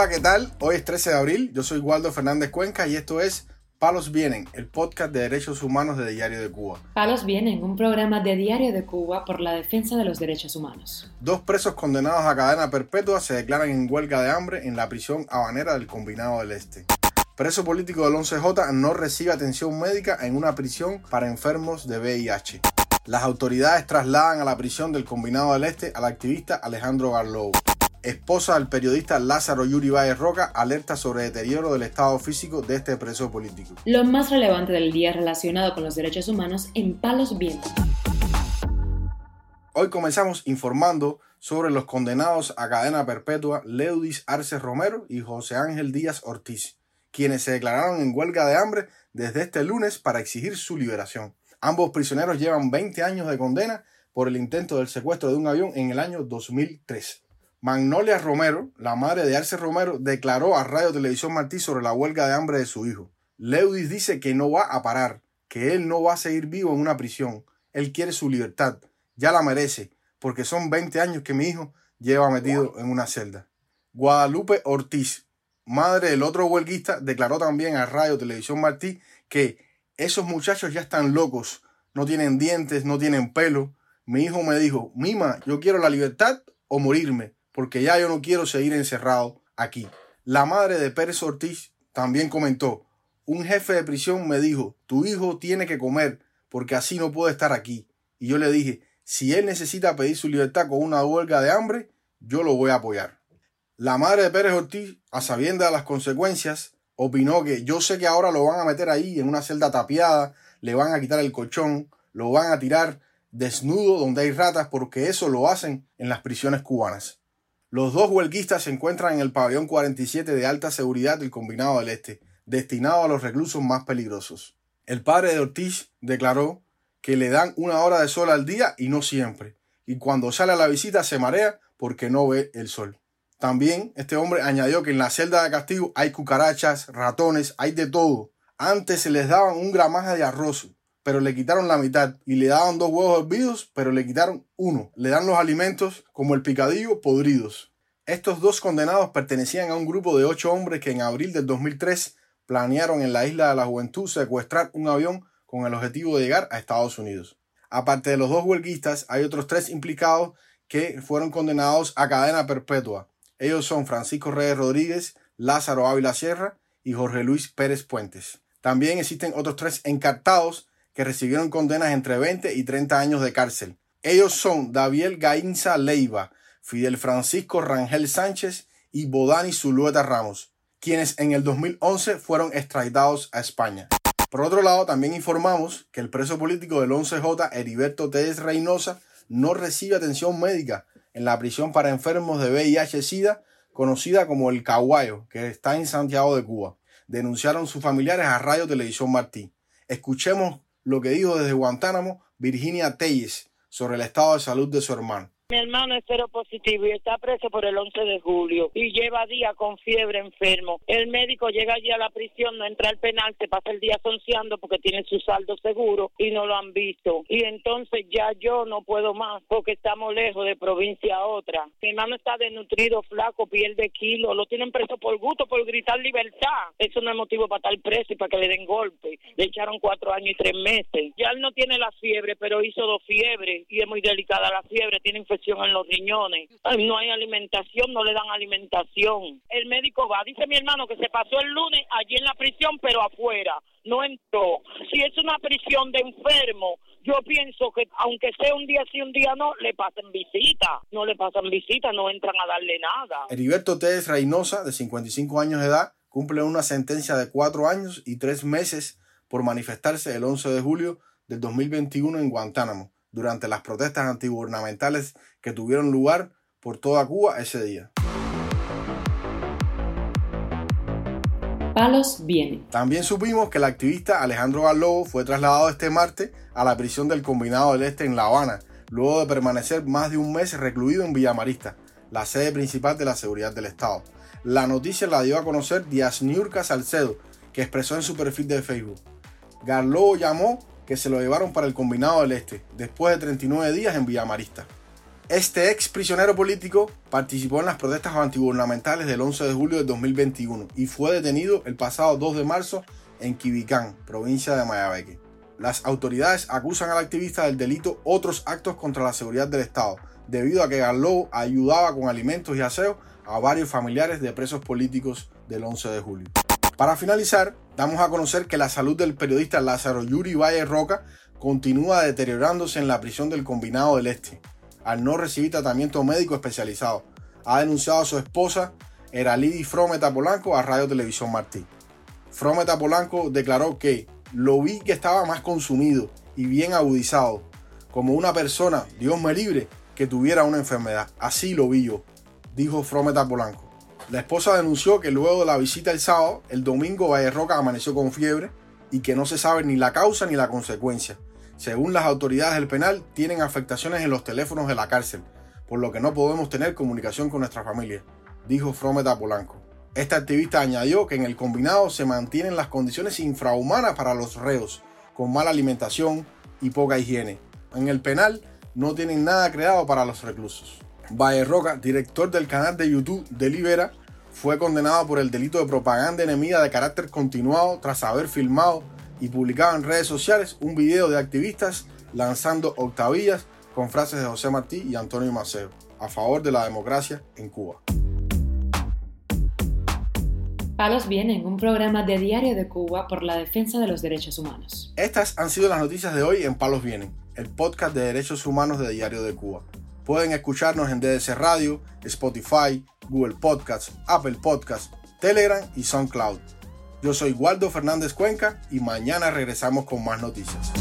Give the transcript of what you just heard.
Hola, ¿qué tal? Hoy es 13 de abril, yo soy Waldo Fernández Cuenca y esto es Palos Vienen, el podcast de derechos humanos de Diario de Cuba. Palos Vienen, un programa de Diario de Cuba por la defensa de los derechos humanos. Dos presos condenados a cadena perpetua se declaran en huelga de hambre en la prisión habanera del Combinado del Este. Preso político del 11J no recibe atención médica en una prisión para enfermos de VIH. Las autoridades trasladan a la prisión del Combinado del Este al activista Alejandro Garlow. Esposa del periodista Lázaro Yuri Valle Roca alerta sobre deterioro del estado físico de este preso político. Lo más relevante del día relacionado con los derechos humanos en Palos Vientos. Hoy comenzamos informando sobre los condenados a cadena perpetua Leudis Arce Romero y José Ángel Díaz Ortiz, quienes se declararon en huelga de hambre desde este lunes para exigir su liberación. Ambos prisioneros llevan 20 años de condena por el intento del secuestro de un avión en el año 2003. Magnolia Romero, la madre de Arce Romero, declaró a Radio Televisión Martí sobre la huelga de hambre de su hijo. Leudis dice que no va a parar, que él no va a seguir vivo en una prisión. Él quiere su libertad. Ya la merece, porque son 20 años que mi hijo lleva metido en una celda. Guadalupe Ortiz, madre del otro huelguista, declaró también a Radio Televisión Martí que esos muchachos ya están locos, no tienen dientes, no tienen pelo. Mi hijo me dijo, Mima, yo quiero la libertad o morirme porque ya yo no quiero seguir encerrado aquí. La madre de Pérez Ortiz también comentó, un jefe de prisión me dijo, tu hijo tiene que comer porque así no puede estar aquí. Y yo le dije, si él necesita pedir su libertad con una huelga de hambre, yo lo voy a apoyar. La madre de Pérez Ortiz, a sabienda de las consecuencias, opinó que yo sé que ahora lo van a meter ahí en una celda tapiada, le van a quitar el colchón, lo van a tirar desnudo donde hay ratas porque eso lo hacen en las prisiones cubanas. Los dos huelguistas se encuentran en el pabellón 47 de alta seguridad del Combinado del Este, destinado a los reclusos más peligrosos. El padre de Ortiz declaró que le dan una hora de sol al día y no siempre, y cuando sale a la visita se marea porque no ve el sol. También este hombre añadió que en la celda de castigo hay cucarachas, ratones, hay de todo. Antes se les daban un gramaje de arroz, pero le quitaron la mitad y le daban dos huevos hervidos, pero le quitaron uno. Le dan los alimentos como el picadillo podridos. Estos dos condenados pertenecían a un grupo de ocho hombres que en abril del 2003 planearon en la isla de la Juventud secuestrar un avión con el objetivo de llegar a Estados Unidos. Aparte de los dos huelguistas, hay otros tres implicados que fueron condenados a cadena perpetua. Ellos son Francisco Reyes Rodríguez, Lázaro Ávila Sierra y Jorge Luis Pérez Puentes. También existen otros tres encartados que recibieron condenas entre 20 y 30 años de cárcel. Ellos son Daviel Gainza Leiva, Fidel Francisco Rangel Sánchez y Bodani Zulueta Ramos, quienes en el 2011 fueron extraditados a España. Por otro lado, también informamos que el preso político del 11J, Heriberto Tez Reynosa, no recibe atención médica en la prisión para enfermos de VIH-Sida, conocida como el Caguayo, que está en Santiago de Cuba. Denunciaron sus familiares a Radio Televisión Martí. Escuchemos lo que dijo desde Guantánamo Virginia Telles sobre el estado de salud de su hermano. Mi hermano es cero positivo y está preso por el 11 de julio y lleva días con fiebre enfermo. El médico llega allí a la prisión, no entra al penal, se pasa el día sonciando porque tiene su saldo seguro y no lo han visto. Y entonces ya yo no puedo más porque estamos lejos de provincia a otra. Mi hermano está desnutrido, flaco, piel de kilo, lo tienen preso por gusto, por gritar libertad. Eso no es motivo para estar preso y para que le den golpe. Le echaron cuatro años y tres meses. Ya él no tiene la fiebre, pero hizo dos fiebres y es muy delicada la fiebre, tiene infección en los riñones. No hay alimentación, no le dan alimentación. El médico va, dice mi hermano que se pasó el lunes allí en la prisión, pero afuera, no entró. Si es una prisión de enfermo, yo pienso que aunque sea un día sí, un día no, le pasen visita. No le pasan visita, no entran a darle nada. Heriberto Tez Reynosa, de 55 años de edad, cumple una sentencia de cuatro años y tres meses por manifestarse el 11 de julio del 2021 en Guantánamo durante las protestas antigubernamentales que tuvieron lugar por toda Cuba ese día. Palos viene. También supimos que el activista Alejandro Garlobo fue trasladado este martes a la prisión del Combinado del Este en La Habana, luego de permanecer más de un mes recluido en Villamarista, la sede principal de la seguridad del Estado. La noticia la dio a conocer Díaz Niurka Salcedo, que expresó en su perfil de Facebook. Garlobo llamó que se lo llevaron para el Combinado del Este, después de 39 días en Villamarista. Este ex prisionero político participó en las protestas antigubernamentales del 11 de julio de 2021 y fue detenido el pasado 2 de marzo en Quibicán, provincia de Mayabeque. Las autoridades acusan al activista del delito otros actos contra la seguridad del Estado, debido a que Garlow ayudaba con alimentos y aseo a varios familiares de presos políticos del 11 de julio. Para finalizar, damos a conocer que la salud del periodista Lázaro Yuri Valle Roca continúa deteriorándose en la prisión del Combinado del Este, al no recibir tratamiento médico especializado. Ha denunciado a su esposa, Eralidi Frometa Polanco, a Radio Televisión Martí. Frometa Polanco declaró que lo vi que estaba más consumido y bien agudizado, como una persona, Dios me libre, que tuviera una enfermedad. Así lo vi yo, dijo Frometa Polanco. La esposa denunció que luego de la visita el sábado, el domingo Valle Roca amaneció con fiebre y que no se sabe ni la causa ni la consecuencia. Según las autoridades del penal, tienen afectaciones en los teléfonos de la cárcel, por lo que no podemos tener comunicación con nuestra familia, dijo Frometa Polanco. Este activista añadió que en el combinado se mantienen las condiciones infrahumanas para los reos, con mala alimentación y poca higiene. En el penal no tienen nada creado para los reclusos. Valle Roca, director del canal de YouTube Delibera, fue condenado por el delito de propaganda enemiga de carácter continuado tras haber filmado y publicado en redes sociales un video de activistas lanzando octavillas con frases de José Martí y Antonio Maceo a favor de la democracia en Cuba. Palos Vienen, un programa de Diario de Cuba por la defensa de los derechos humanos. Estas han sido las noticias de hoy en Palos Vienen el podcast de derechos humanos de Diario de Cuba. Pueden escucharnos en DDC Radio, Spotify, Google Podcasts, Apple Podcasts, Telegram y SoundCloud. Yo soy Waldo Fernández Cuenca y mañana regresamos con más noticias.